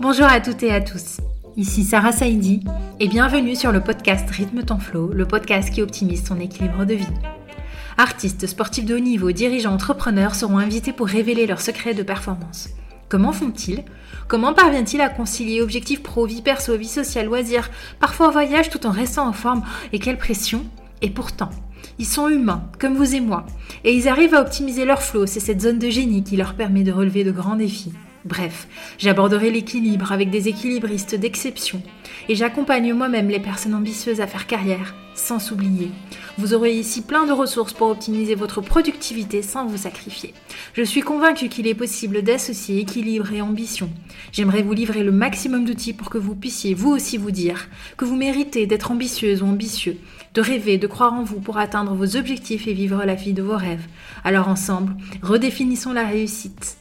Bonjour à toutes et à tous. Ici Sarah Saidi et bienvenue sur le podcast Rythme ton flow, le podcast qui optimise ton équilibre de vie. Artistes, sportifs de haut niveau, dirigeants, entrepreneurs seront invités pour révéler leurs secrets de performance. Comment font-ils? Comment parviennent-ils à concilier objectifs pro, vie perso, vie sociale, loisirs, parfois voyage tout en restant en forme? Et quelle pression? Et pourtant, ils sont humains, comme vous et moi, et ils arrivent à optimiser leur flow, c'est cette zone de génie qui leur permet de relever de grands défis. Bref, j'aborderai l'équilibre avec des équilibristes d'exception et j'accompagne moi-même les personnes ambitieuses à faire carrière sans s'oublier. Vous aurez ici plein de ressources pour optimiser votre productivité sans vous sacrifier. Je suis convaincue qu'il est possible d'associer équilibre et ambition. J'aimerais vous livrer le maximum d'outils pour que vous puissiez vous aussi vous dire que vous méritez d'être ambitieuse ou ambitieux, de rêver, de croire en vous pour atteindre vos objectifs et vivre la vie de vos rêves. Alors ensemble, redéfinissons la réussite.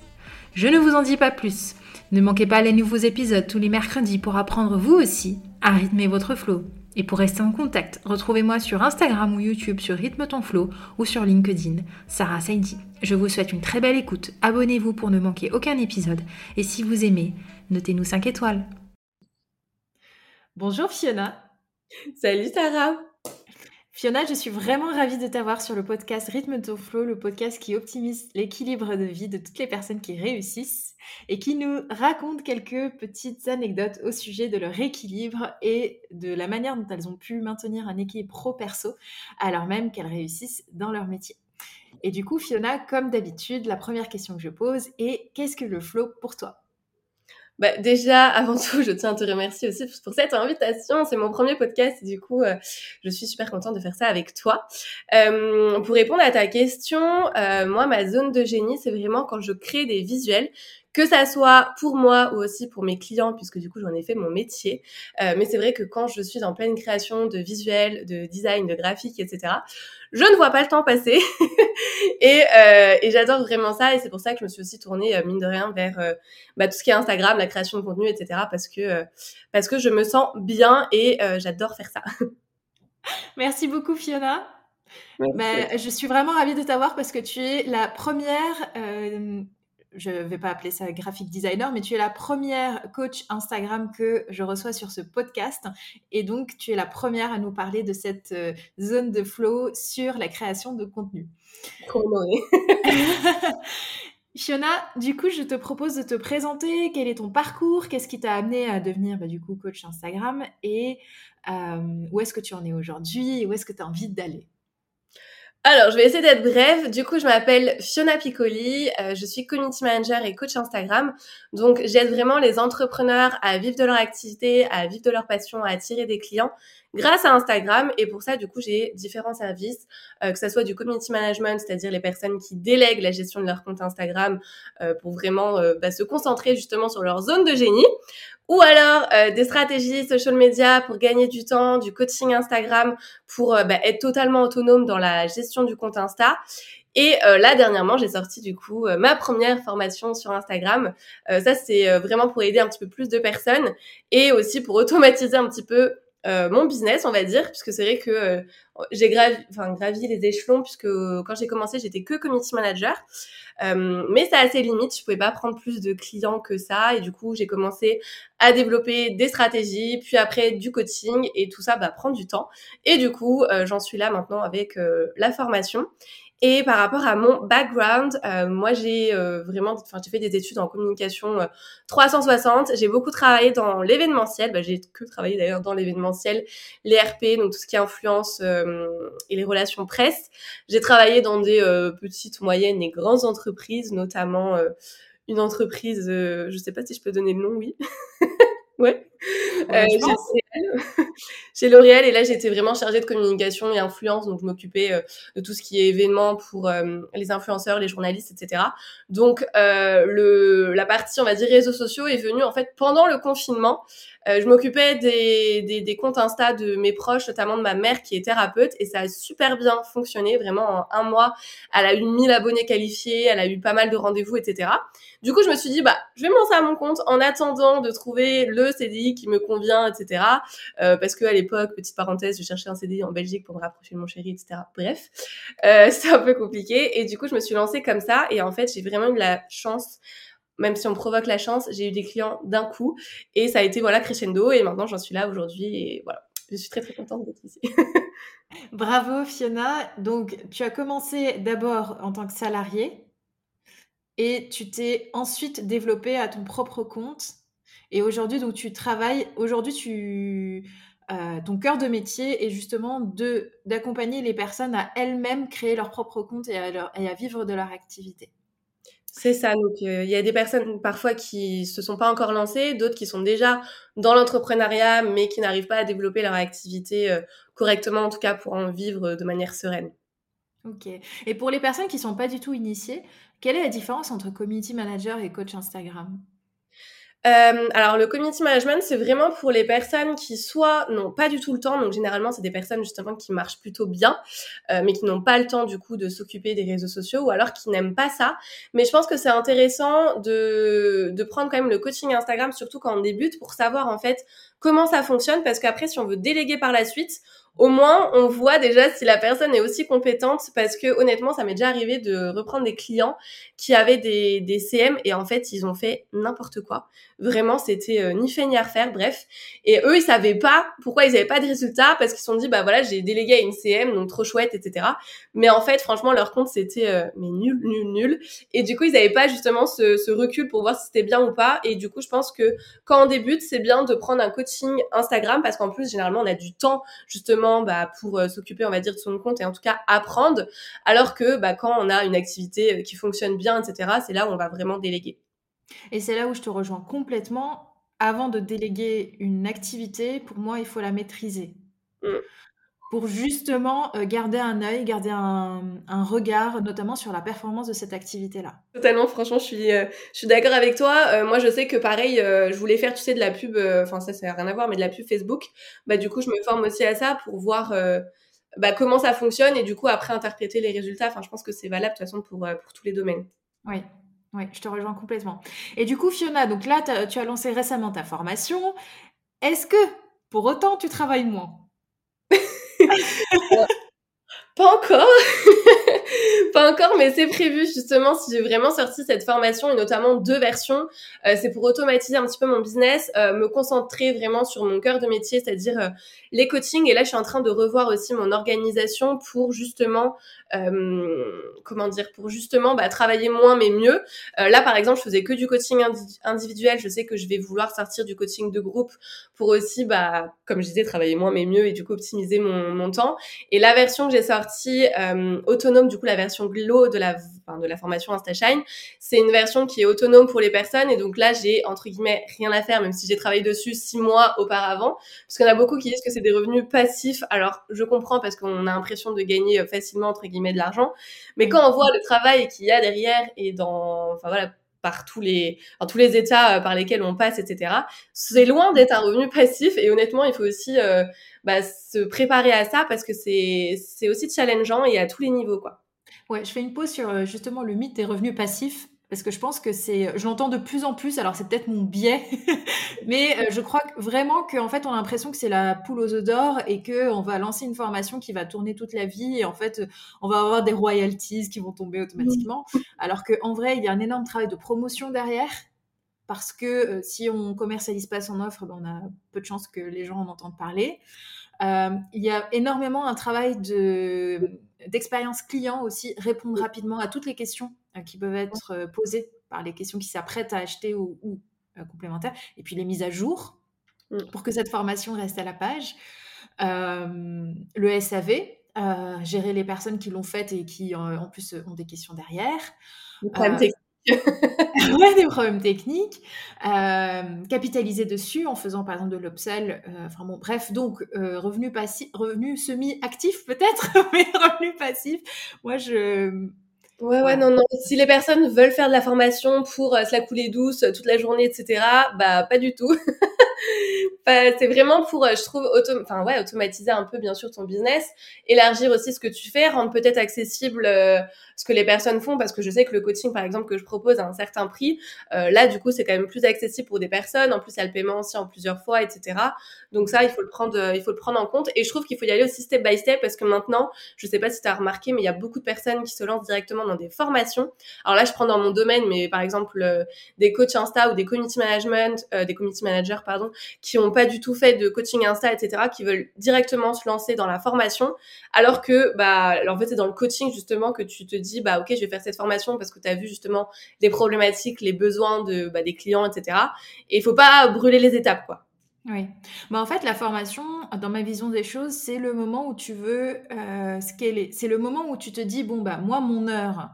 Je ne vous en dis pas plus. Ne manquez pas les nouveaux épisodes tous les mercredis pour apprendre vous aussi à rythmer votre flow. Et pour rester en contact, retrouvez-moi sur Instagram ou YouTube sur Rythme ton flow ou sur LinkedIn, Sarah Saidi. Je vous souhaite une très belle écoute, abonnez-vous pour ne manquer aucun épisode et si vous aimez, notez-nous 5 étoiles. Bonjour Fiona. Salut Sarah. Fiona, je suis vraiment ravie de t'avoir sur le podcast Rythme ton flow, le podcast qui optimise l'équilibre de vie de toutes les personnes qui réussissent et qui nous raconte quelques petites anecdotes au sujet de leur équilibre et de la manière dont elles ont pu maintenir un équilibre pro-perso alors même qu'elles réussissent dans leur métier. Et du coup, Fiona, comme d'habitude, la première question que je pose est qu'est-ce que le flow pour toi? Bah, déjà, avant tout, je tiens à te remercier aussi pour cette invitation. C'est mon premier podcast du coup, euh, je suis super contente de faire ça avec toi. Euh, pour répondre à ta question, euh, moi, ma zone de génie, c'est vraiment quand je crée des visuels que ça soit pour moi ou aussi pour mes clients, puisque du coup j'en ai fait mon métier. Euh, mais c'est vrai que quand je suis en pleine création de visuels, de design, de graphique, etc., je ne vois pas le temps passer. et, euh, et j'adore vraiment ça. Et c'est pour ça que je me suis aussi tournée, euh, mine de rien, vers euh, bah, tout ce qui est Instagram, la création de contenu, etc. Parce que, euh, parce que je me sens bien et j'adore faire ça. Merci beaucoup, Fiona. Bah, je suis vraiment ravie de t'avoir parce que tu es la première je ne vais pas appeler ça graphic designer, mais tu es la première coach Instagram que je reçois sur ce podcast. Et donc, tu es la première à nous parler de cette euh, zone de flow sur la création de contenu. Fiona, du coup, je te propose de te présenter. Quel est ton parcours? Qu'est-ce qui t'a amené à devenir bah, du coup coach Instagram? Et euh, où est-ce que tu en es aujourd'hui? Où est-ce que tu as envie d'aller? Alors, je vais essayer d'être brève. Du coup, je m'appelle Fiona Piccoli. Euh, je suis community manager et coach Instagram. Donc, j'aide vraiment les entrepreneurs à vivre de leur activité, à vivre de leur passion, à attirer des clients grâce à Instagram. Et pour ça, du coup, j'ai différents services, euh, que ce soit du community management, c'est-à-dire les personnes qui délèguent la gestion de leur compte Instagram euh, pour vraiment bah, se concentrer justement sur leur zone de génie, ou alors euh, des stratégies social media pour gagner du temps, du coaching Instagram pour euh, bah, être totalement autonome dans la gestion du compte Insta. Et euh, là, dernièrement, j'ai sorti du coup ma première formation sur Instagram. ça, c'est vraiment pour aider un petit peu plus de personnes et aussi pour automatiser un petit peu mon business, on va dire, puisque c'est vrai que j'ai gravi, les échelons, puisque quand j'ai commencé, j'étais que community manager. Euh, mais c'est assez limite, je pouvais pas prendre plus de clients que ça. Et du coup, j'ai commencé à développer des stratégies, puis après du coaching. Et tout ça va bah, prendre du temps. Et du coup, euh, j'en suis là maintenant avec euh, la formation. Et par rapport à mon background, euh, moi j'ai euh, vraiment, enfin j'ai fait des études en communication 360. Euh, j'ai beaucoup travaillé dans l'événementiel. Bah, j'ai que travaillé d'ailleurs dans l'événementiel, les RP, donc tout ce qui est influence et les relations presse. J'ai travaillé dans des petites, moyennes et grandes entreprises, notamment une entreprise, je sais pas si je peux donner le nom, oui. ouais. Euh, chez L'Oréal et là j'étais vraiment chargée de communication et influence donc je m'occupais euh, de tout ce qui est événements pour euh, les influenceurs, les journalistes, etc. Donc euh, le la partie on va dire réseaux sociaux est venue en fait pendant le confinement je m'occupais des, des, des, comptes Insta de mes proches, notamment de ma mère qui est thérapeute, et ça a super bien fonctionné. Vraiment, en un mois, elle a eu 1000 abonnés qualifiés, elle a eu pas mal de rendez-vous, etc. Du coup, je me suis dit, bah, je vais me lancer à mon compte en attendant de trouver le CDI qui me convient, etc. Euh, parce que à l'époque, petite parenthèse, je cherchais un CDI en Belgique pour me rapprocher de mon chéri, etc. Bref, euh, c'est un peu compliqué. Et du coup, je me suis lancée comme ça. Et en fait, j'ai vraiment eu la chance même si on provoque la chance, j'ai eu des clients d'un coup et ça a été voilà crescendo et maintenant j'en suis là aujourd'hui et voilà, je suis très très contente d'être ici. Bravo Fiona. Donc tu as commencé d'abord en tant que salarié et tu t'es ensuite développé à ton propre compte et aujourd'hui donc tu travailles aujourd'hui tu euh, ton cœur de métier est justement de d'accompagner les personnes à elles-mêmes créer leur propre compte et à, et à vivre de leur activité. C'est ça. Donc, euh, il y a des personnes parfois qui se sont pas encore lancées, d'autres qui sont déjà dans l'entrepreneuriat, mais qui n'arrivent pas à développer leur activité euh, correctement, en tout cas pour en vivre de manière sereine. Ok. Et pour les personnes qui sont pas du tout initiées, quelle est la différence entre community manager et coach Instagram? Euh, alors le community management, c'est vraiment pour les personnes qui soit n'ont pas du tout le temps, donc généralement c'est des personnes justement qui marchent plutôt bien, euh, mais qui n'ont pas le temps du coup de s'occuper des réseaux sociaux ou alors qui n'aiment pas ça. Mais je pense que c'est intéressant de, de prendre quand même le coaching Instagram, surtout quand on débute, pour savoir en fait comment ça fonctionne, parce qu'après si on veut déléguer par la suite, au moins on voit déjà si la personne est aussi compétente parce que honnêtement ça m'est déjà arrivé de reprendre des clients qui avaient des, des CM et en fait ils ont fait n'importe quoi. Vraiment c'était euh, ni fait ni à refaire bref. Et eux ils savaient pas pourquoi ils avaient pas de résultats parce qu'ils se sont dit bah voilà j'ai délégué à une CM donc trop chouette etc mais en fait franchement leur compte c'était euh, mais nul nul nul. Et du coup ils avaient pas justement ce, ce recul pour voir si c'était bien ou pas. Et du coup je pense que quand on débute c'est bien de prendre un coaching Instagram parce qu'en plus généralement on a du temps justement bah, pour euh, s'occuper, on va dire, de son compte et en tout cas apprendre. Alors que bah, quand on a une activité euh, qui fonctionne bien, etc., c'est là où on va vraiment déléguer. Et c'est là où je te rejoins complètement. Avant de déléguer une activité, pour moi, il faut la maîtriser. Mmh pour justement euh, garder un œil, garder un, regard, notamment sur la performance de cette activité-là. Totalement, franchement, je suis, euh, je suis d'accord avec toi. Euh, moi, je sais que pareil, je voulais faire, tu sais, de la pub, enfin ça, ça n'a rien à voir, mais de la pub Facebook. Bah du coup, je me forme aussi à ça pour voir bah, comment ça fonctionne et du coup après interpréter les résultats. Enfin, je pense que c'est valable de toute façon pour, pour tous les domaines. Oui. Oui, je te rejoins complètement. Et du coup, Fiona, donc là, tu as lancé récemment ta formation. Est-ce que, pour autant, tu travailles moins? Pas encore. pas encore, mais c'est prévu justement si j'ai vraiment sorti cette formation et notamment deux versions. Euh, c'est pour automatiser un petit peu mon business, euh, me concentrer vraiment sur mon cœur de métier, c'est-à-dire euh, les coachings. Et là, je suis en train de revoir aussi mon organisation pour justement, comment dire, pour justement bah, travailler moins mais mieux. là, par exemple, je faisais que du coaching individuel. Je sais que je vais vouloir sortir du coaching de groupe pour aussi, bah, comme je disais, travailler moins mais mieux et du coup optimiser mon, mon temps. Et la version que j'ai sortie autonome, du coup la version Glow de la, de la formation InstaShine. C'est une version qui est autonome pour les personnes et donc là j'ai entre guillemets rien à faire même si j'ai travaillé dessus six mois auparavant parce qu'on a beaucoup qui disent que c'est des revenus passifs. Alors je comprends parce qu'on a l'impression de gagner euh, facilement entre guillemets de l'argent, mais quand on voit le travail qu'il y a derrière et dans, enfin voilà par tous les, dans tous les états euh, par lesquels on passe, etc. C'est loin d'être un revenu passif et honnêtement, il faut aussi euh, bah, se préparer à ça parce que c'est c'est aussi challengeant et à tous les niveaux quoi. Ouais, je fais une pause sur euh, justement le mythe des revenus passifs parce que je pense que c'est, je l'entends de plus en plus. Alors c'est peut-être mon biais, mais euh, je crois vraiment qu'en fait on a l'impression que c'est la poule aux œufs d'or et que on va lancer une formation qui va tourner toute la vie et en fait on va avoir des royalties qui vont tomber automatiquement. Alors qu'en vrai il y a un énorme travail de promotion derrière parce que euh, si on commercialise pas son offre, ben, on a peu de chances que les gens en entendent parler. Euh, il y a énormément un travail de, d'expérience client aussi, répondre rapidement à toutes les questions euh, qui peuvent être posées par les questions qui s'apprêtent à acheter ou, complémentaires, et puis les mises à jour mm. pour que cette formation reste à la page. le SAV, gérer les personnes qui l'ont faite et qui en plus ont des questions derrière. ouais, des problèmes techniques, euh, capitaliser dessus en faisant par exemple de l'upsell, euh, enfin bon, bref, donc euh, revenu passif, revenu semi-actif peut-être, mais revenu passif, moi je... Ouais, ouais, non, non. Si les personnes veulent faire de la formation pour se la couler douce toute la journée, etc., bah pas du tout. c'est vraiment pour, je trouve, enfin ouais, automatiser un peu bien sûr ton business, élargir aussi ce que tu fais, rendre peut-être accessible ce que les personnes font parce que je sais que le coaching par exemple que je propose à un certain prix, euh, là du coup c'est quand même plus accessible pour des personnes. En plus il y le paiement aussi en plusieurs fois, etc. Donc ça il faut le prendre, euh, il faut le prendre en compte. Et je trouve qu'il faut y aller aussi step by step parce que maintenant, je sais pas si tu as remarqué, mais il y a beaucoup de personnes qui se lancent directement dans des formations. Alors là je prends dans mon domaine, mais par exemple euh, des coachs Insta ou des community management, des community managers pardon, qui ont pas du tout fait de coaching Insta, etc. qui veulent directement se lancer dans la formation, alors que bah en fait c'est dans le coaching justement que tu te dis bah ok je vais faire cette formation parce que tu as vu justement les problématiques, les besoins de bah, des clients, etc. Et il faut pas brûler les étapes quoi. Oui. Bah en fait, la formation, dans ma vision des choses, c'est le moment où tu veux euh, scaler. C'est le moment où tu te dis, bon, bah, moi, mon heure,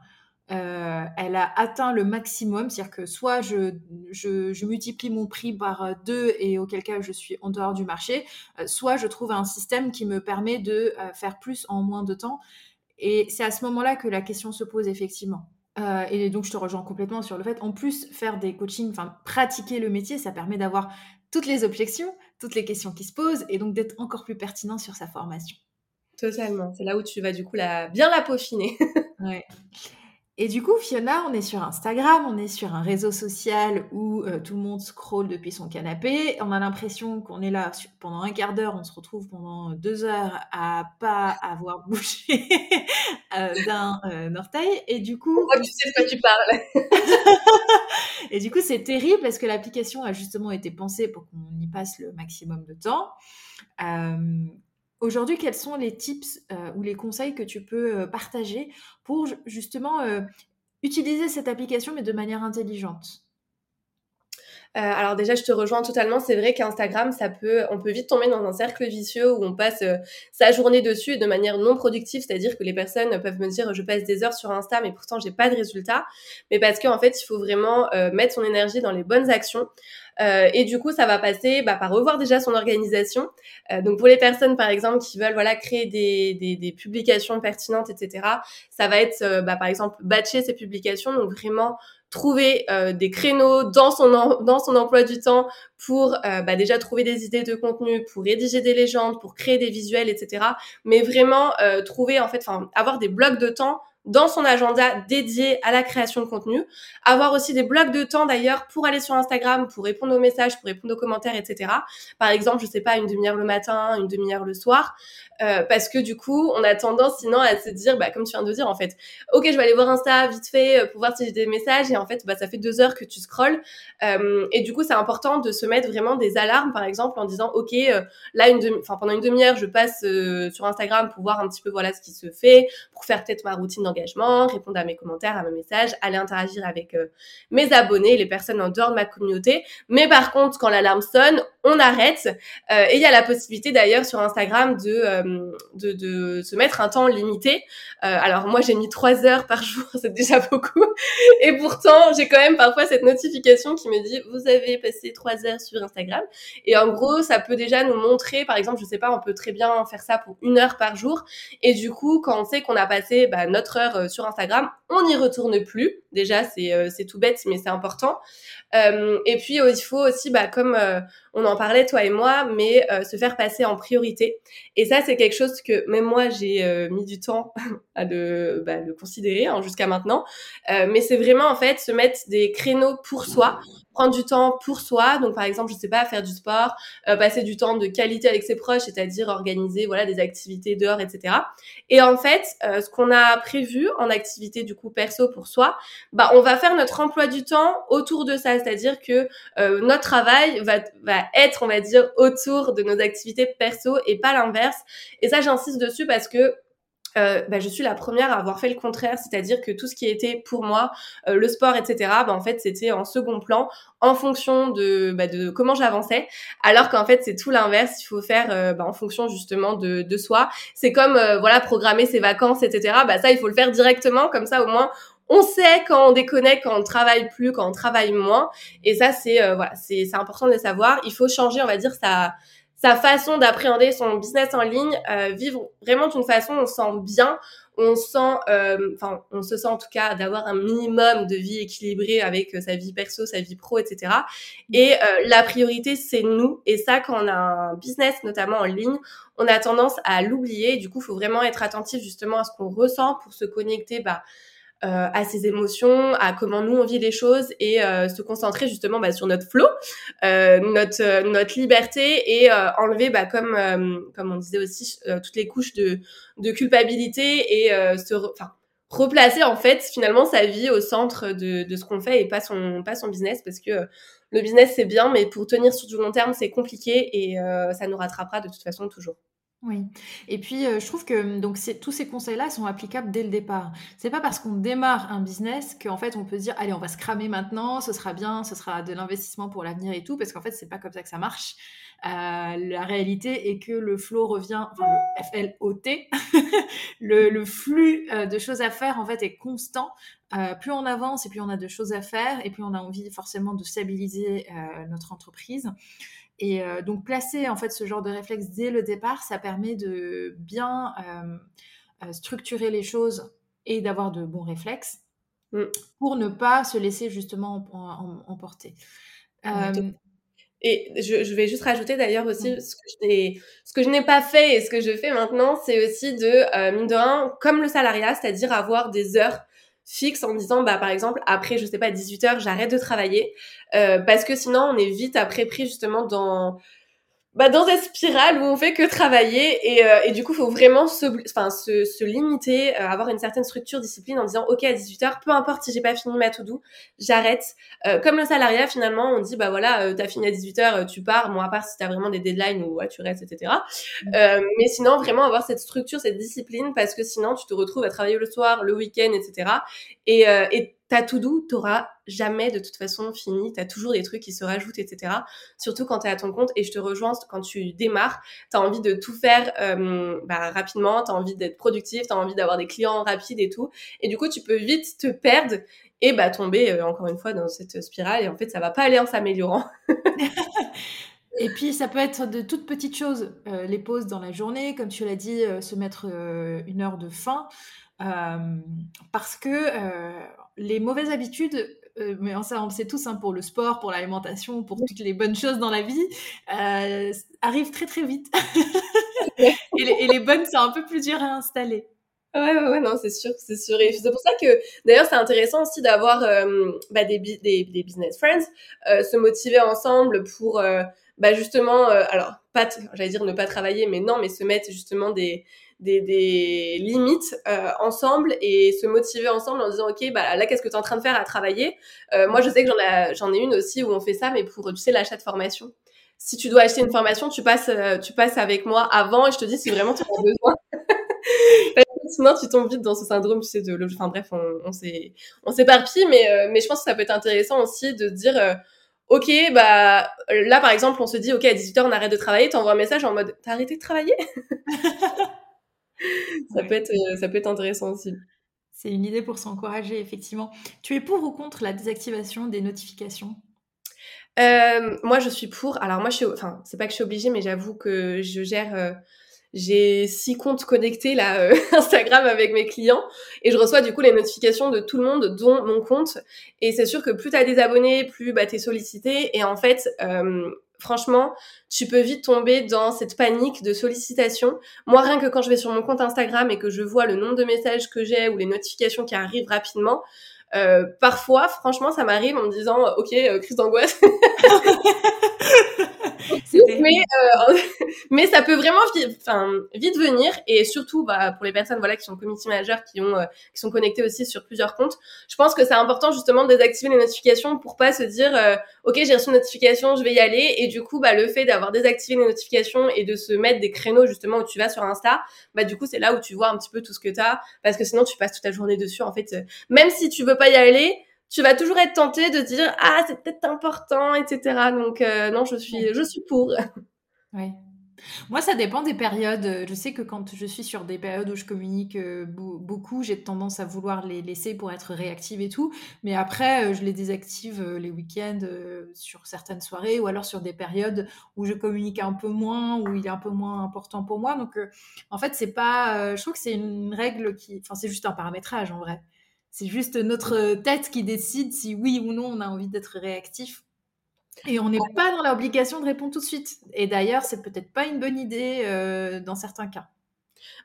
euh, elle a atteint le maximum, c'est-à-dire que soit je, je, multiplie mon prix par deux et auquel cas je suis en dehors du marché, euh, soit je trouve un système qui me permet de euh, faire plus en moins de temps. Et c'est à ce moment-là que la question se pose effectivement. Euh, et donc je te rejoins complètement sur le fait, en plus, faire des coachings, enfin pratiquer le métier, ça permet d'avoir toutes les objections, toutes les questions qui se posent, et donc d'être encore plus pertinent sur sa formation. Totalement. C'est là où tu vas du coup la... bien la peaufiner. ouais. Et du coup, Fiona, on est sur Instagram, on est sur un réseau social où euh, tout le monde scrolle depuis son canapé. On a l'impression qu'on est là pendant un quart d'heure, on se retrouve pendant deux heures à pas avoir bougé euh, d'un euh, orteil. Et du coup, oh, tu sais de quoi tu parles? et du coup, c'est terrible parce que l'application a justement été pensée pour qu'on y passe le maximum de temps. Aujourd'hui, quels sont les tips euh, ou les conseils que tu peux euh, partager pour justement euh, utiliser cette application mais de manière intelligente? Alors déjà, je te rejoins totalement. C'est vrai qu'Instagram, ça peut, on peut vite tomber dans un cercle vicieux où on passe sa journée dessus de manière non productive, c'est-à-dire que les personnes peuvent me dire, je passe des heures sur Insta, mais pourtant j'ai pas de résultat. Mais parce qu'en fait, il faut vraiment mettre son énergie dans les bonnes actions. Euh, et du coup, ça va passer bah, par revoir déjà son organisation. Euh, donc pour les personnes, par exemple, qui veulent voilà créer des, des, des publications pertinentes, etc., ça va être, euh, bah, par exemple, batcher ces publications. Donc vraiment trouver euh, des créneaux dans son dans son emploi du temps pour euh, bah, déjà trouver des idées de contenu, pour rédiger des légendes, pour créer des visuels, etc. Mais vraiment euh, trouver en fait, enfin avoir des blocs de temps dans son agenda dédié à la création de contenu. Avoir aussi des blocs de temps d'ailleurs pour aller sur Instagram, pour répondre aux messages, pour répondre aux commentaires, etc. Par exemple, je sais pas, une demi-heure le matin, une demi-heure le soir. Euh, parce que du coup, on a tendance sinon à se dire, bah, comme tu viens de dire, en fait, ok, je vais aller voir Insta vite fait euh, pour voir si j'ai des messages, et en fait, bah, ça fait deux heures que tu scrolles. Euh, et du coup, c'est important de se mettre vraiment des alarmes, par exemple, en disant, ok, là, une demi, pendant une demi-heure, je passe sur Instagram pour voir un petit peu, voilà, ce qui se fait, pour faire peut-être ma routine répondre à mes commentaires, à mes messages, aller interagir avec mes abonnés, les personnes en dehors de ma communauté. Mais par contre, quand l'alarme sonne, on arrête. et il y a la possibilité d'ailleurs sur Instagram de de, de, se mettre un temps limité. Euh, alors moi j'ai mis trois heures par jour, c'est déjà beaucoup. Et pourtant j'ai quand même parfois cette notification qui me dit vous avez passé trois heures sur Instagram. Et en gros ça peut déjà nous montrer, par exemple je sais pas, on peut très bien faire ça pour une heure par jour. Et du coup quand on sait qu'on a passé bah, notre heure euh, sur Instagram, on n'y retourne plus. Déjà c'est euh, tout bête mais c'est important. Euh, et puis il faut aussi bah comme on en parlait toi et moi, mais se faire passer en priorité. Et ça c'est quelque chose que même moi j'ai euh, mis du temps à le, bah, le considérer hein, jusqu'à maintenant. Euh, mais c'est vraiment en fait se mettre des créneaux pour soi, prendre du temps pour soi. Donc par exemple, je sais pas, faire du sport, euh, passer du temps de qualité avec ses proches, c'est-à-dire organiser voilà des activités dehors, etc. Et en fait, ce qu'on a prévu en activité du coup perso pour soi, bah on va faire notre emploi du temps autour de ça, c'est-à-dire que notre travail va, va être, on va dire, autour de nos activités perso et pas l'inverse. Et ça, j'insiste dessus parce que euh, bah, je suis la première à avoir fait le contraire, c'est-à-dire que tout ce qui était pour moi, euh, le sport, etc., bah, en fait, c'était en second plan en fonction de, bah, de comment j'avançais, alors qu'en fait, c'est tout l'inverse, il faut faire euh, bah, en fonction justement de, de soi. C'est comme, euh, voilà, programmer ses vacances, etc., bah, ça, il faut le faire directement, comme ça, au moins, on sait quand on déconnecte, quand on travaille plus, quand on travaille moins. Et ça, c'est voilà, c'est important de le savoir. Il faut changer, on va dire, sa sa façon d'appréhender son business en ligne, euh, vivre vraiment d'une façon où on se sent bien, on sent, euh, enfin, on se sent en tout cas d'avoir un minimum de vie équilibrée avec euh, sa vie perso, sa vie pro, etc. Et la priorité, c'est nous. Et ça, quand on a un business, notamment en ligne, on a tendance à l'oublier. Du coup, faut vraiment être attentif justement à ce qu'on ressent pour se connecter, bah, euh, à ses émotions, à comment nous on vit les choses et euh, se concentrer justement bah, sur notre flow, euh, notre notre liberté et enlever bah, comme comme on disait aussi toutes les couches de de culpabilité et se enfin replacer en fait finalement sa vie au centre de, de ce qu'on fait et pas son pas son business parce que le business c'est bien mais pour tenir sur du long terme c'est compliqué et ça nous rattrapera de toute façon toujours. Oui. Et puis, euh, je trouve que mmh, donc tous ces conseils-là sont applicables dès le départ. C'est pas parce qu'on démarre un business qu'en fait on peut dire allez on va se cramer maintenant, ce sera bien, ce sera de l'investissement pour l'avenir et tout, parce qu'en fait c'est pas comme ça que ça marche. Euh, la réalité est que le flow revient, enfin le F-L-O-T, le, le, flux euh, de choses à faire en fait est constant. plus on avance et plus on a de choses à faire et plus on a envie forcément de stabiliser notre entreprise. Et euh, donc placer en fait ce genre de réflexe dès le départ, ça permet de bien euh, euh, structurer les choses et d'avoir de bons réflexes mm. pour ne pas se laisser justement emporter. Et je, vais juste rajouter d'ailleurs aussi ce que je n'ai pas fait et ce que je fais maintenant, c'est aussi de mine de rien, comme le salariat, c'est-à-dire avoir des heures fixe en disant bah par exemple après je sais pas 18 heures j'arrête de travailler euh, parce que sinon on est vite après pris justement dans bah, dans cette spirale où on fait que travailler et, euh, et du coup, il faut vraiment se, enfin, se, se limiter, euh, avoir une certaine structure, discipline en disant, OK, à 18h, peu importe si j'ai pas fini ma to-do, j'arrête. Euh, comme le salariat, finalement, on dit, bah voilà, euh, t'as fini à 18h, tu pars, bon, à part si t'as vraiment des deadlines ou ouais, tu restes, etc. Mmh. mais sinon, vraiment avoir cette structure, cette discipline, parce que sinon, tu te retrouves à travailler le soir, le week-end, etc. Et, et ta tout doux, t'auras jamais de toute façon fini. T'as toujours des trucs qui se rajoutent, etc. Surtout quand t'es à ton compte. Et je te rejoins quand tu démarres. T'as envie de tout faire euh, bah, rapidement. T'as envie d'être productif. T'as envie d'avoir des clients rapides et tout. Et du coup, tu peux vite te perdre et bah tomber euh, encore une fois dans cette spirale. Et en fait, ça va pas aller en s'améliorant. Et puis, ça peut être de toutes petites choses. Euh, les pauses dans la journée, comme tu l'as dit, se mettre une heure de faim. parce que les mauvaises habitudes, euh, mais ça on sait tous, hein, pour le sport, pour l'alimentation, pour toutes les bonnes choses dans la vie, euh, arrivent très très vite. et, les, bonnes, c'est un peu plus dur à installer. Ouais, ouais, ouais, non, c'est sûr, c'est sûr. Et c'est pour ça que, d'ailleurs, c'est intéressant aussi d'avoir euh, bah, des, des, business friends, euh, se motiver ensemble pour, bah, justement, alors, pas, j'allais dire ne pas travailler, mais non, mais se mettre justement des, des, des limites euh, ensemble et se motiver ensemble en disant ok bah là qu'est-ce que tu es en train de faire à travailler? Euh, moi je sais que j'en ai une aussi où on fait ça mais pour tu sais l'achat de formation. Si tu dois acheter une formation tu passes euh, tu passes avec moi avant et je te dis si vraiment tu en as besoin. Sinon tu tombes vite dans ce syndrome tu sais de enfin bref on, on s'éparpille mais euh, mais je pense que ça peut être intéressant aussi de dire Ok, bah là par exemple, on se dit ok à 18h on arrête de travailler, t'envoies un message en mode t'as arrêté de travailler? ça, peut être, euh, ça peut être intéressant aussi. C'est une idée pour s'encourager, effectivement. Tu es pour ou contre la désactivation des notifications? Euh, Moi, je suis pour. Alors, moi, je suis, enfin, c'est pas que je suis obligée, mais j'avoue que je gère. Euh, j'ai six comptes connectés là Instagram avec mes clients et je reçois du coup les notifications de tout le monde dont mon compte et c'est sûr que plus tu as des abonnés plus bah t'es sollicité et en fait franchement, tu peux vite tomber dans cette panique de sollicitation. Moi, rien que quand je vais sur mon compte Instagram et que je vois le nombre de messages que j'ai ou les notifications qui arrivent rapidement, euh, parfois, franchement, ça m'arrive en me disant, ok, euh, crise d'angoisse. mais, euh, mais ça peut vraiment enfin, vite venir. Et surtout bah, pour les personnes voilà qui sont community managers qui ont euh, qui sont connectés aussi sur plusieurs comptes. Je pense que c'est important justement de désactiver les notifications pour pas se dire euh, ok j'ai reçu une notification je vais y aller. Et du coup bah le fait d'avoir désactivé les notifications et de se mettre des créneaux justement où tu vas sur Insta bah du coup c'est là où tu vois un petit peu tout ce que tu as parce que sinon tu passes toute ta journée dessus en fait. Même si tu veux pas y aller tu vas toujours être tenté de dire ah c'est peut-être important etc donc euh, non je suis je suis pour. Oui moi ça dépend des périodes. Je sais que quand je suis sur des périodes où je communique euh, beaucoup j'ai tendance à vouloir les laisser pour être réactive et tout. Mais après euh, je les désactive les week-ends sur certaines soirées ou alors sur des périodes où je communique un peu moins où il est un peu moins important pour moi. Donc en fait c'est pas je trouve que c'est une règle qui enfin c'est juste un paramétrage en vrai c'est juste notre tête qui décide si oui ou non on a envie d'être réactif. Et on n'est pas dans l'obligation de répondre tout de suite. Et d'ailleurs, c'est peut-être pas une bonne idée euh, dans certains cas.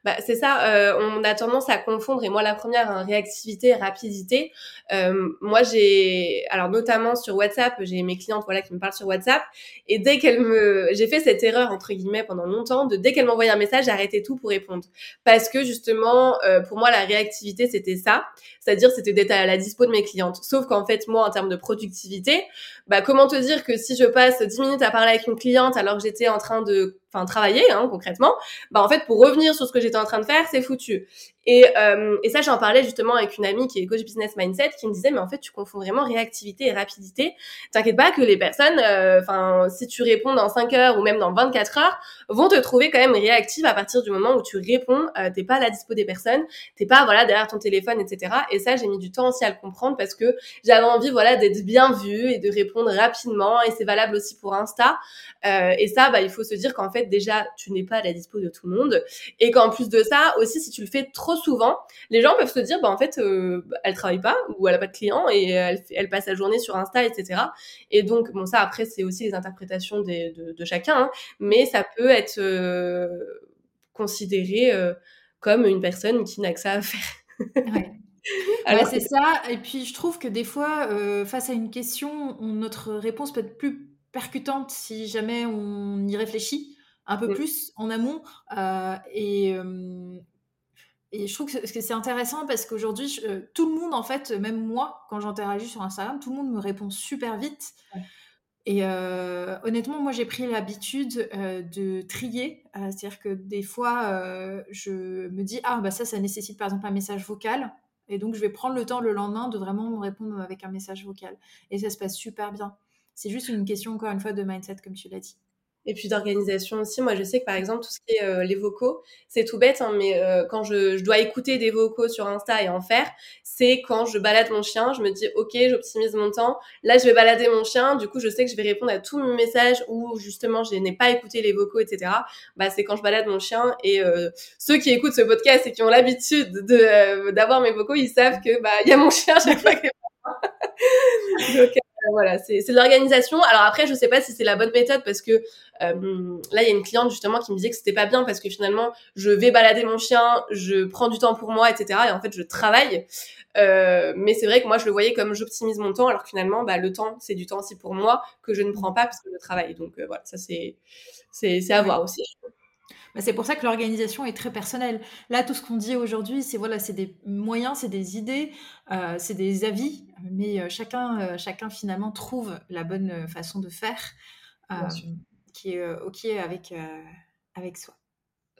Bah, c'est ça, euh, on a tendance à confondre, et moi la première, hein, réactivité, rapidité. Euh, moi j'ai, alors notamment sur WhatsApp, j'ai mes clientes voilà qui me parlent sur WhatsApp, et dès qu'elles me, j'ai fait cette erreur entre guillemets pendant longtemps, de dès qu'elles m'envoyaient un message, j'arrêtais tout pour répondre, parce que justement euh, pour moi la réactivité c'était ça, c'est-à-dire c'était d'être à la dispo de mes clientes. Sauf qu'en fait moi en termes de productivité, bah comment te dire que si je passe 10 minutes à parler avec une cliente alors que j'étais en train de enfin travailler hein, concrètement, bah en fait pour revenir sur ce que en train de faire, c'est foutu. Et, euh, et ça, j'en parlais justement avec une amie qui est coach business mindset, qui me disait, mais en fait, tu confonds vraiment réactivité et rapidité. T'inquiète pas que les personnes, euh, enfin, si tu réponds dans 5 heures ou même dans 24 heures, vont te trouver quand même réactive à partir du moment où tu réponds. Euh, t'es pas à la dispo des personnes, t'es pas voilà derrière ton téléphone, etc. Et ça, j'ai mis du temps aussi à le comprendre parce que j'avais envie voilà d'être bien vue et de répondre rapidement. Et c'est valable aussi pour Insta. Euh, et ça, bah, il faut se dire qu'en fait, déjà, tu n'es pas à la dispo de tout le monde et qu'en plus de ça, aussi, si tu le fais trop souvent, les gens peuvent se dire, bah, en fait, euh, elle travaille pas ou elle a pas de clients et elle, elle passe sa journée sur Insta, etc. Et donc, bon, ça, après, c'est aussi les interprétations des, de, de, chacun, hein, mais ça peut être euh, considéré euh, comme une personne qui n'a que ça à faire. ouais. Alors, c'est ça. Et puis, je trouve que des fois, euh, face à une question, on, notre réponse peut être plus percutante si jamais on y réfléchit un peu mmh. plus en amont. Euh, et, euh, et je trouve que c'est intéressant parce qu'aujourd'hui, euh, tout le monde, en fait, même moi, quand j'interagis sur Instagram, tout le monde me répond super vite. Ouais. Et euh, honnêtement, moi, j'ai pris l'habitude euh, de trier. Euh, C'est-à-dire que des fois, euh, je me dis, ah, bah ça, ça nécessite par exemple un message vocal. Et donc, je vais prendre le temps le lendemain de vraiment me répondre avec un message vocal. Et ça se passe super bien. C'est juste une question, encore une fois, de mindset, comme tu l'as dit et puis d'organisation aussi. Moi, je sais que par exemple, tout ce qui est euh, les vocaux, c'est tout bête, hein, mais euh, quand je, je, dois écouter des vocaux sur Insta et en faire, c'est quand je balade mon chien, je me dis, ok, j'optimise mon temps. Là, je vais balader mon chien, du coup, je sais que je vais répondre à tous mes messages où justement, je n'ai pas écouté les vocaux, etc. Bah, c'est quand je balade mon chien. Et euh, ceux qui écoutent ce podcast et qui ont l'habitude de euh, d'avoir mes vocaux, ils savent que bah il y a mon chien chaque fois que Donc, voilà, c'est de l'organisation. Alors après, je sais pas si c'est la bonne méthode parce que euh, là, il y a une cliente justement qui me disait que c'était pas bien parce que finalement, je vais balader mon chien, je prends du temps pour moi, etc. Et en fait, je travaille. Euh, mais c'est vrai que moi, je le voyais comme j'optimise mon temps, alors que finalement, bah, le temps, c'est du temps aussi pour moi que je ne prends pas parce que je travaille. Donc euh, voilà, ça c'est c'est à voir aussi. Bah, c'est pour ça que l'organisation est très personnelle. Là, tout ce qu'on dit aujourd'hui, c'est voilà, c'est des moyens, c'est des idées, euh, c'est des avis, mais euh, chacun, euh, chacun finalement trouve la bonne façon de faire qui est ok avec, avec soi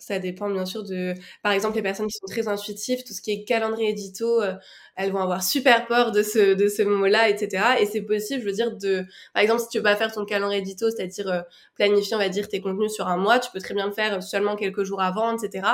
ça dépend bien sûr de, par exemple, les personnes qui sont très intuitives, tout ce qui est calendrier édito, euh, elles vont avoir super peur de ce, de ce mot-là, etc. Et c'est possible, je veux dire, de, par exemple, si tu veux pas faire ton calendrier édito, c'est-à-dire euh, planifier, on va dire, tes contenus sur un mois, tu peux très bien le faire seulement quelques jours avant, etc.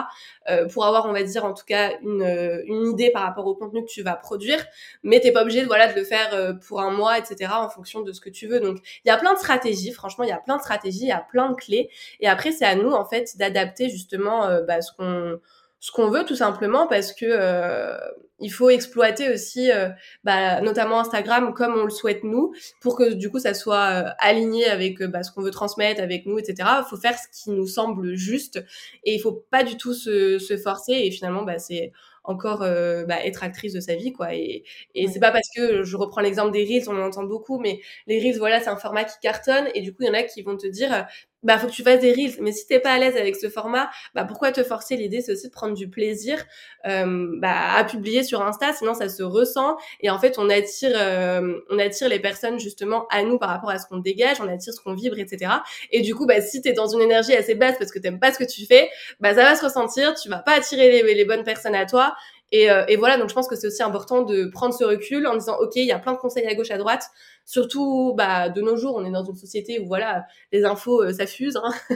Euh, pour avoir, on va dire, en tout cas, une, euh, une idée par rapport au contenu que tu vas produire. Mais t'es pas obligé, voilà, de le faire pour un mois, etc. en fonction de ce que tu veux. Donc, il y a plein de stratégies. Franchement, il y a plein de stratégies, il y a plein de clés. Et après, c'est à nous, en fait, d'adapter justement euh, bah, ce qu'on ce qu'on veut tout simplement parce que euh, il faut exploiter aussi euh, bah, notamment Instagram comme on le souhaite nous pour que du coup ça soit euh, aligné avec bah, ce qu'on veut transmettre avec nous etc il faut faire ce qui nous semble juste et il faut pas du tout se, se forcer et finalement bah, c'est encore bah, être actrice de sa vie quoi et, et ouais. c'est pas parce que je reprends l'exemple des reels on en entend beaucoup mais les reels voilà c'est un format qui cartonne et du coup il y en a qui vont te dire bah faut que tu fasses des reels. Mais si t'es pas à l'aise avec ce format bah pourquoi te forcer l'idée c'est aussi de prendre du plaisir euh, bah, à publier sur Insta. Sinon ça se ressent. Et en fait on attire euh, on attire les personnes justement à nous par rapport à ce qu'on dégage. On attire ce qu'on vibre etc et du coup bah si t'es dans une énergie assez basse parce que t'aimes pas ce que tu fais bah ça va se ressentir. Tu vas pas attirer les, les bonnes personnes à toi et, euh, et, voilà, donc je pense que c'est aussi important de prendre ce recul en disant, ok, il y a plein de conseils à gauche, à droite. Surtout, bah, de nos jours, on est dans une société où voilà, les infos euh, s'affusent hein euh,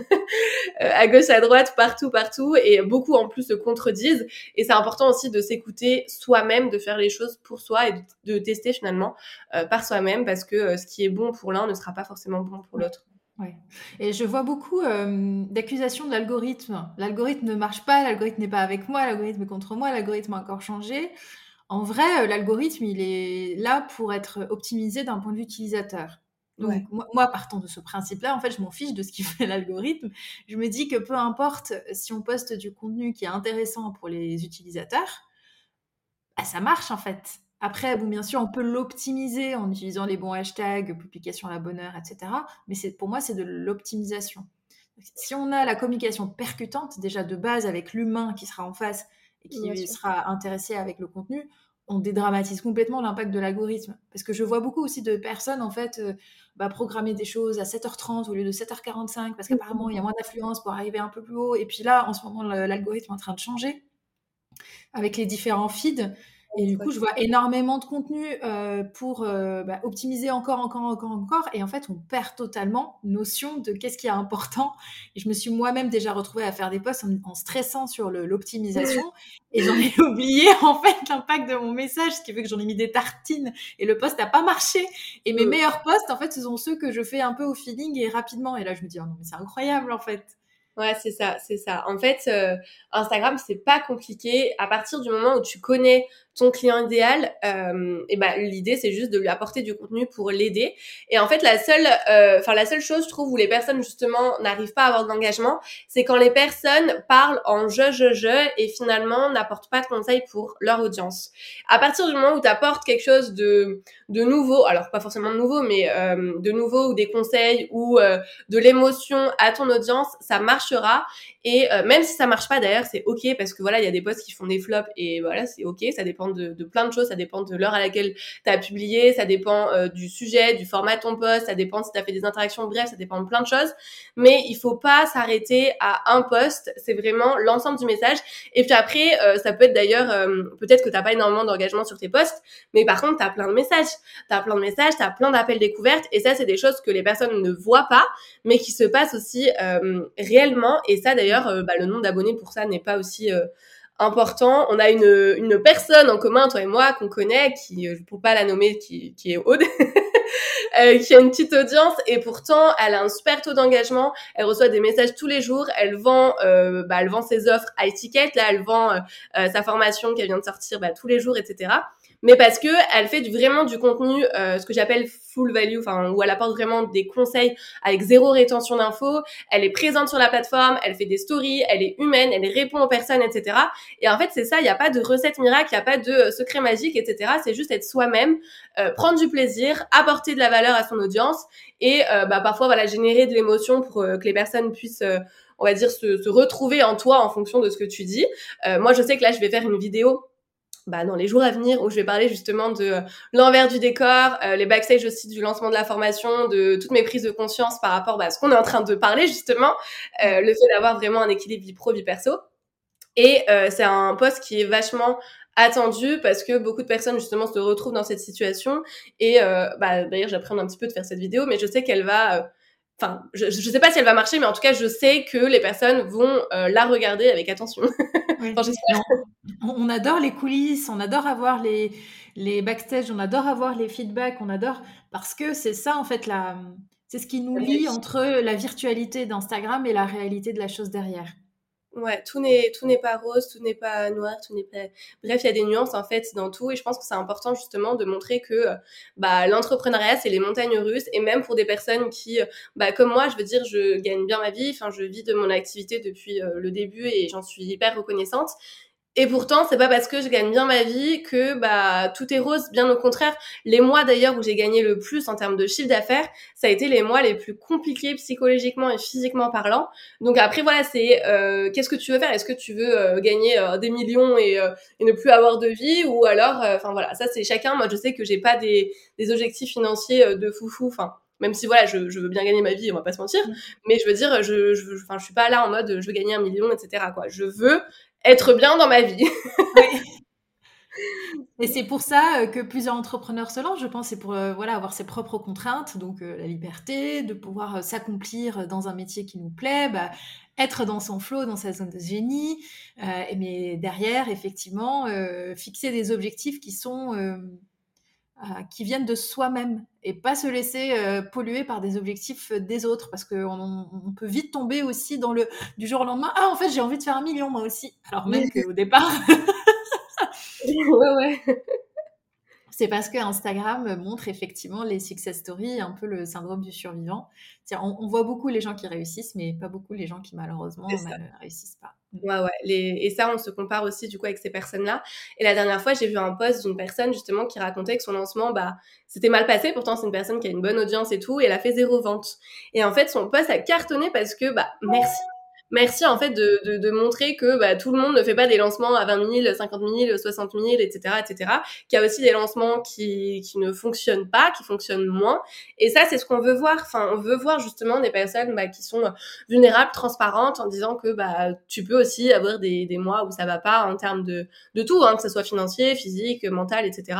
à gauche, à droite, partout, partout, et beaucoup en plus se contredisent. Et c'est important aussi de s'écouter soi-même, de faire les choses pour soi et de, tester finalement euh, par soi-même, parce que ce qui est bon pour l'un ne sera pas forcément bon pour l'autre. Ouais. Et je vois beaucoup euh, d'accusations de l'algorithme. L'algorithme ne marche pas, l'algorithme n'est pas avec moi, l'algorithme est contre moi, l'algorithme a encore changé. En vrai, euh, l'algorithme, il est là pour être optimisé d'un point de vue utilisateur. Donc moi, partant de ce principe-là, en fait, je m'en fiche de ce qui fait l'algorithme. Je me dis que peu importe si on poste du contenu qui est intéressant pour les utilisateurs, bah, ça marche en fait. Après, bon, bien sûr, on peut l'optimiser en utilisant les bons hashtags, publication à la bonne heure, etc. Mais pour moi, c'est de l'optimisation. Si on a la communication percutante, déjà de base avec l'humain qui sera en face et qui sera intéressé avec le contenu, on dédramatise complètement l'impact de l'algorithme. Parce que je vois beaucoup aussi de personnes, en fait, euh, bah, programmer des choses à 7h30 au lieu de 7h45, parce qu'apparemment, il y a moins d'affluence pour arriver un peu plus haut. Et puis là, en ce moment, l'algorithme est en train de changer avec les différents feeds. Et du coup, je vois énormément de contenu euh, pour euh, bah, optimiser encore, encore, encore, encore. Et en fait, on perd totalement notion de qu'est-ce qui est important. Et je me suis moi-même déjà retrouvée à faire des posts en, stressant sur l'optimisation. et j'en ai oublié, en fait, l'impact de mon message, ce qui fait que j'en ai mis des tartines. Et le post n'a pas marché. Et mes meilleurs posts, en fait, ce sont ceux que je fais un peu au feeling et rapidement. Et là, je me dis, oh non, mais c'est incroyable, en fait. Ouais, c'est ça, c'est ça. En fait, euh, Instagram, c'est pas compliqué. À partir du moment où tu connais ton client idéal, euh, et ben l'idée c'est juste de lui apporter du contenu pour l'aider. Et en fait la seule, euh, enfin la seule chose je trouve où les personnes justement n'arrivent pas à avoir d'engagement, c'est quand les personnes parlent en je je je et finalement n'apportent pas de conseils pour leur audience. À partir du moment où tu apportes quelque chose de de nouveau, alors pas forcément de nouveau, mais euh, de nouveau ou des conseils ou euh, de l'émotion à ton audience, ça marchera. Et euh, même si ça marche pas d'ailleurs, c'est ok parce que voilà, il y a des posts qui font des flops et voilà, c'est ok. Ça dépend de, plein de choses, ça dépend de l'heure à laquelle tu as publié, ça dépend euh, du sujet, du format de ton post, ça dépend si tu as fait des interactions, bref, ça dépend de plein de choses. Mais il faut pas s'arrêter à un post, c'est vraiment l'ensemble du message. Et puis après, euh, ça peut être d'ailleurs, peut-être que t'as pas énormément d'engagement sur tes posts, mais par contre, tu as plein de messages. Tu as plein de messages, tu as plein d'appels découvertes et ça, c'est des choses que les personnes ne voient pas, mais qui se passent aussi réellement. Et ça, d'ailleurs, euh, bah, le nombre d'abonnés pour ça n'est pas aussi euh, important. On a une, une personne en commun, toi et moi, qu'on connaît, qui, euh, je ne peux pas la nommer, qui, qui est Aude, qui a une petite audience et pourtant elle a un super taux d'engagement. Elle reçoit des messages tous les jours. Elle vend, bah, elle vend ses offres à étiquette. Là, elle vend sa formation qui vient de sortir bah, tous les jours, etc mais parce que elle fait vraiment du contenu, euh, ce que j'appelle full value, enfin où elle apporte vraiment des conseils avec zéro rétention d'infos. Elle est présente sur la plateforme, elle fait des stories, elle est humaine, elle répond aux personnes, etc. Et en fait, c'est ça. Il n'y a pas de recette miracle, il n'y a pas de euh, secret magique, etc. C'est juste être soi-même, euh, prendre du plaisir, apporter de la valeur à son audience et bah, parfois voilà générer de l'émotion pour que les personnes puissent on va dire se, se, retrouver en toi en fonction de ce que tu dis. moi, je sais que là, je vais faire une vidéo bah, dans les jours à venir où je vais parler justement de euh, l'envers du décor, euh, les backstage aussi du lancement de la formation, de toutes mes prises de conscience par rapport bah, à ce qu'on est en train de parler justement, euh, le fait d'avoir vraiment un équilibre vie pro vie perso. Et c'est un poste qui est vachement attendu parce que beaucoup de personnes justement se retrouvent dans cette situation et bah, d'ailleurs j'apprends un petit peu de faire cette vidéo mais je sais qu'elle va enfin, je, je sais pas si elle va marcher, mais en tout cas, je sais que les personnes vont la regarder avec attention. on, adore les coulisses, on adore avoir les, les backstage, on adore avoir les feedbacks, on adore parce que c'est ça en fait la, c'est ce qui nous lie entre la virtualité d'Instagram et la réalité de la chose derrière. Ouais, tout n'est tout n'est pas rose, tout n'est pas noir, tout n'est pas bref, il y a des nuances en fait dans tout. Et je pense que c'est important justement de montrer que bah l'entrepreneuriat c'est les montagnes russes. Et même pour des personnes qui bah comme moi, je veux dire je gagne bien ma vie, enfin je vis de mon activité depuis euh, le début et j'en suis hyper reconnaissante et pourtant, c'est pas parce que je gagne bien ma vie que bah tout est rose. Bien au contraire, les mois d'ailleurs où j'ai gagné le plus en termes de chiffre d'affaires, ça a été les mois les plus compliqués psychologiquement et physiquement parlant. Donc après voilà, c'est euh, qu'est-ce que tu veux faire? Est-ce que tu veux euh, gagner euh, des millions et, et, ne plus avoir de vie? Ou alors, enfin voilà, ça c'est chacun. Moi je sais que j'ai pas des, des objectifs financiers de foufou. Enfin même si voilà, je, je, veux bien gagner ma vie, on va pas se mentir, mmh. mais je veux dire, je, je, enfin, je suis pas là en mode je veux gagner un million, etc. Quoi. Je veux être bien dans ma vie. Et c'est pour ça euh, que plusieurs entrepreneurs se lancent, je pense, c'est pour euh, voilà, avoir ses propres contraintes, donc euh, la liberté, de pouvoir s'accomplir dans un métier qui nous plaît, bah, être dans son flow, dans sa zone de génie, mais derrière, effectivement, fixer des objectifs qui sont qui viennent de soi-même et pas se laisser euh, polluer par des objectifs des autres. Parce qu'on on peut vite tomber aussi dans le du jour au lendemain ah en fait j'ai envie de faire un million moi aussi. Alors même qu'au départ ouais ouais. C'est parce que Instagram montre effectivement les success stories, un peu le syndrome du survivant. On, on, voit beaucoup les gens qui réussissent, mais pas beaucoup les gens qui malheureusement ne réussissent pas. Ouais, ouais. Les... Et ça, on se compare aussi du coup avec ces personnes-là. Et la dernière fois, j'ai vu un post d'une personne justement qui racontait que son lancement, bah, c'était mal passé. Pourtant, c'est une personne qui a une bonne audience et tout, et elle a fait zéro vente. Et en fait, son post a cartonné parce que, bah, merci merci en fait de, de, de montrer que bah, tout le monde ne fait pas des lancements à 20 000, 50 000, 60 000, etc., etc. Qu'il y a aussi des lancements qui, qui ne fonctionnent pas, qui fonctionnent moins. Et ça, c'est ce qu'on veut voir. Enfin, on veut voir justement des personnes bah, qui sont vulnérables, transparentes, en disant que bah tu peux aussi avoir des, des mois où ça va pas en termes de, de tout, hein, que ce soit financier, physique, mental, etc.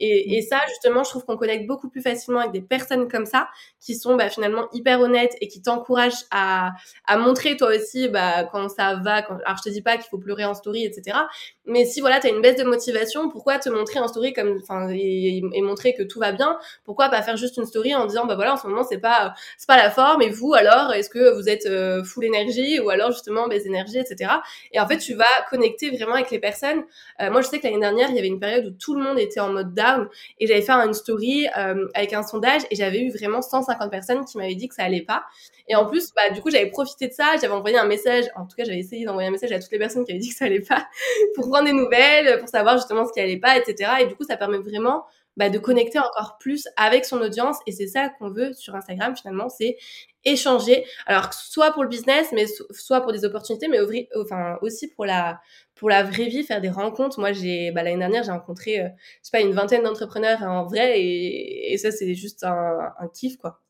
Et, et ça, justement, je trouve qu'on connecte beaucoup plus facilement avec des personnes comme ça, qui sont bah, finalement hyper honnêtes et qui t'encouragent à, à montrer toi aussi bah, quand ça va, quand... alors je te dis pas qu'il faut pleurer en story, etc. Mais si voilà, tu as une baisse de motivation, pourquoi te montrer en story comme, enfin, et, montrer que tout va bien? Pourquoi pas faire juste une story en disant, bah voilà, en ce moment c'est pas, c'est pas la forme. Et vous alors, est-ce que vous êtes euh, full énergie ou alors justement baisse d'énergie, etc. Et en fait, tu vas connecter vraiment avec les personnes. Euh, moi, je sais que l'année dernière, il y avait une période où tout le monde était en mode down et j'avais fait une story euh, avec un sondage et j'avais eu vraiment 150 personnes qui m'avaient dit que ça allait pas. Et en plus, bah, du coup, j'avais profité de ça, j'avais envoyé un message, en tout cas, j'avais essayé d'envoyer un message à toutes les personnes qui avaient dit que ça allait pas, prendre des nouvelles, pour savoir justement ce qui allait pas, etc. Et du coup, ça permet vraiment bah, de connecter encore plus avec son audience. Et c'est ça qu'on veut sur Instagram, finalement, c'est échanger. Alors, soit pour le business, mais soit pour des opportunités, mais aussi pour la, pour la vraie vie, faire des rencontres. Moi, j'ai, bah, l'année dernière, j'ai rencontré, euh, je sais pas, une vingtaine d'entrepreneurs en vrai, et, ça, c'est juste un, kiff, quoi.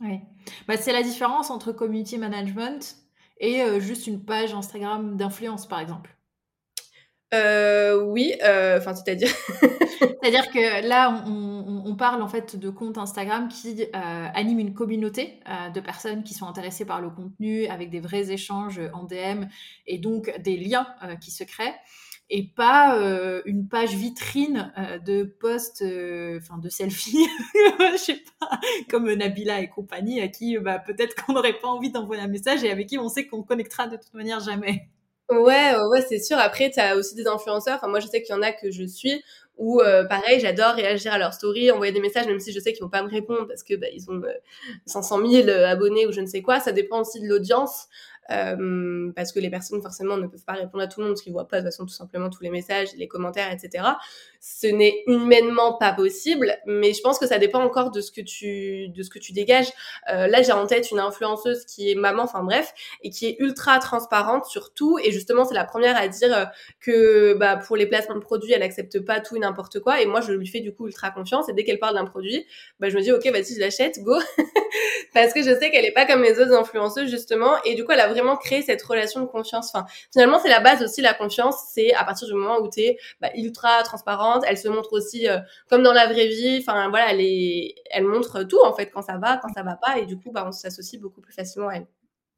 Oui. Bah, c'est la différence entre community management et euh, juste une page Instagram d'influence, par exemple. Euh, oui, euh, enfin, c'est-à-dire. c'est-à-dire que là, on, on, parle en fait de comptes Instagram qui animent une communauté de personnes qui sont intéressées par le contenu, avec des vrais échanges en DM et donc des liens qui se créent et pas euh, une page vitrine euh, de posts, euh, enfin de selfies, je sais pas, comme Nabila et compagnie, à qui bah, peut-être qu'on n'aurait pas envie d'envoyer un message et avec qui on sait qu'on connectera de toute manière jamais. Ouais, ouais, c'est sûr. Après, tu as aussi des influenceurs. Enfin, moi, je sais qu'il y en a que je suis où, pareil, j'adore réagir à leurs stories, envoyer des messages, même si je sais qu'ils vont pas me répondre parce que bah, ils ont 500 000 abonnés ou je ne sais quoi. Ça dépend aussi de l'audience. Euh, parce que les personnes forcément ne peuvent pas répondre à tout le monde parce qu'ils voient pas de toute façon tout simplement tous les messages, les commentaires, etc. Ce n'est humainement pas possible, mais je pense que ça dépend encore de ce que tu de ce que tu dégages. Euh, là, j'ai en tête une influenceuse qui est maman, enfin bref, et qui est ultra transparente sur tout. Et justement, c'est la première à dire euh, que bah, pour les placements de produits, elle accepte pas tout et n'importe quoi. Et moi, je lui fais du coup ultra confiance. Et dès qu'elle parle d'un produit, bah, je me dis ok, vas-y, je l'achète, go, parce que je sais qu'elle est pas comme les autres influenceuses justement. Et du coup, elle a vraiment créer cette relation de confiance. Finalement, c'est la base aussi, la confiance. C'est à partir du moment où tu es bah, ultra transparente, elle se montre aussi euh, comme dans la vraie vie. Enfin, voilà, elle, elle montre tout, en fait, quand ça va, quand ça va pas. Et du coup, bah, on s'associe beaucoup plus facilement à elle.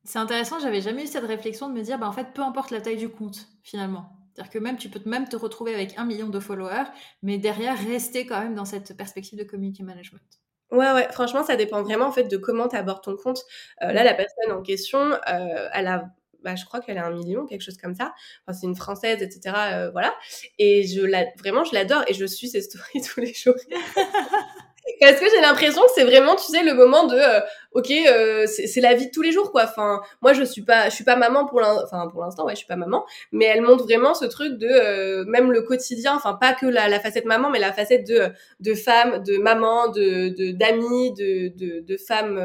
C'est intéressant, j'avais jamais eu cette réflexion de me dire, bah, en fait, peu importe la taille du compte, finalement. C'est-à-dire que même tu peux même te retrouver avec un million de followers, mais derrière rester quand même dans cette perspective de community management. Ouais, ouais, franchement, ça dépend vraiment en fait de comment tu abordes ton compte. Euh, là, la personne en question, euh, elle a, bah, je crois qu'elle a un million, quelque chose comme ça. Enfin, c'est une française, etc. Euh, voilà. Et je la, vraiment, je l'adore et je suis ses stories tous les jours. Parce que j'ai l'impression que c'est vraiment, tu sais, le moment de, euh, ok, euh, c'est la vie de tous les jours, quoi. Enfin, moi, je suis pas, je suis pas maman pour l'instant, enfin, pour l'instant, ouais, je suis pas maman, mais elle montre vraiment ce truc de, euh, même le quotidien, enfin, pas que la, la, facette maman, mais la facette de, de femme, de maman, de, d'amis, de, de, de, femme,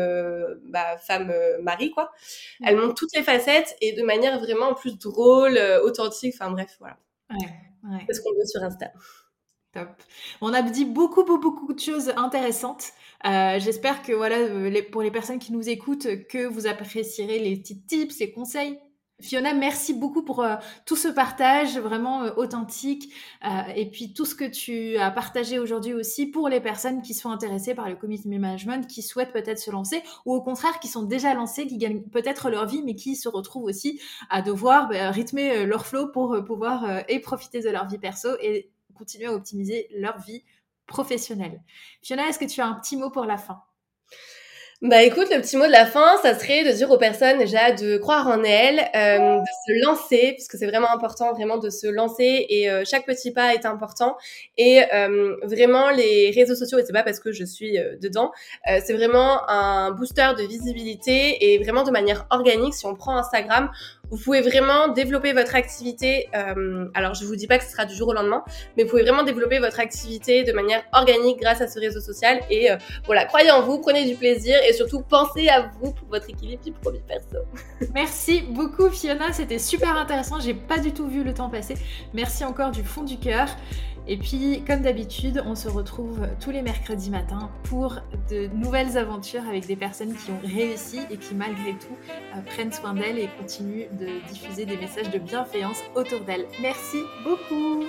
bah, femme mari, quoi. Elle montre toutes les facettes et de manière vraiment plus drôle, authentique, enfin, bref, voilà. Ouais, ouais. C'est ce qu'on veut sur Insta. Top. On a dit beaucoup, beaucoup, beaucoup de choses intéressantes. Euh, j'espère que voilà, euh, pour les personnes qui nous écoutent, que vous apprécierez les petits tips, les conseils. Fiona, merci beaucoup pour euh, tout ce partage vraiment authentique et puis tout ce que tu as partagé aujourd'hui aussi pour les personnes qui sont intéressées par le community management, qui souhaitent peut-être se lancer ou au contraire qui sont déjà lancées, qui gagnent peut-être leur vie mais qui se retrouvent aussi à devoir bah, rythmer leur flow pour pouvoir et profiter de leur vie perso et continuer à optimiser leur vie professionnelle. Fiona, est-ce que tu as un petit mot pour la fin? Bah écoute, le petit mot de la fin, ça serait de dire aux personnes déjà de croire en elles, euh, de se lancer, puisque c'est vraiment important vraiment de se lancer et euh, chaque petit pas est important. Et euh, vraiment les réseaux sociaux, et c'est pas parce que je suis euh, dedans, euh, c'est vraiment un booster de visibilité et vraiment de manière organique. Si on prend Instagram, vous pouvez vraiment développer votre activité. Euh, alors, je vous dis pas que ce sera du jour au lendemain, mais vous pouvez vraiment développer votre activité de manière organique grâce à ce réseau social. Et euh, voilà, croyez en vous, prenez du plaisir et surtout pensez à vous pour votre équilibre vie pro perso. Merci beaucoup Fiona, c'était super intéressant. J'ai pas du tout vu le temps passer. Merci encore du fond du cœur. Et puis, comme d'habitude, on se retrouve tous les mercredis matins pour de nouvelles aventures avec des personnes qui ont réussi et qui, malgré tout, euh, prennent soin d'elles et continuent de diffuser des messages de bienveillance autour d'elles. Merci beaucoup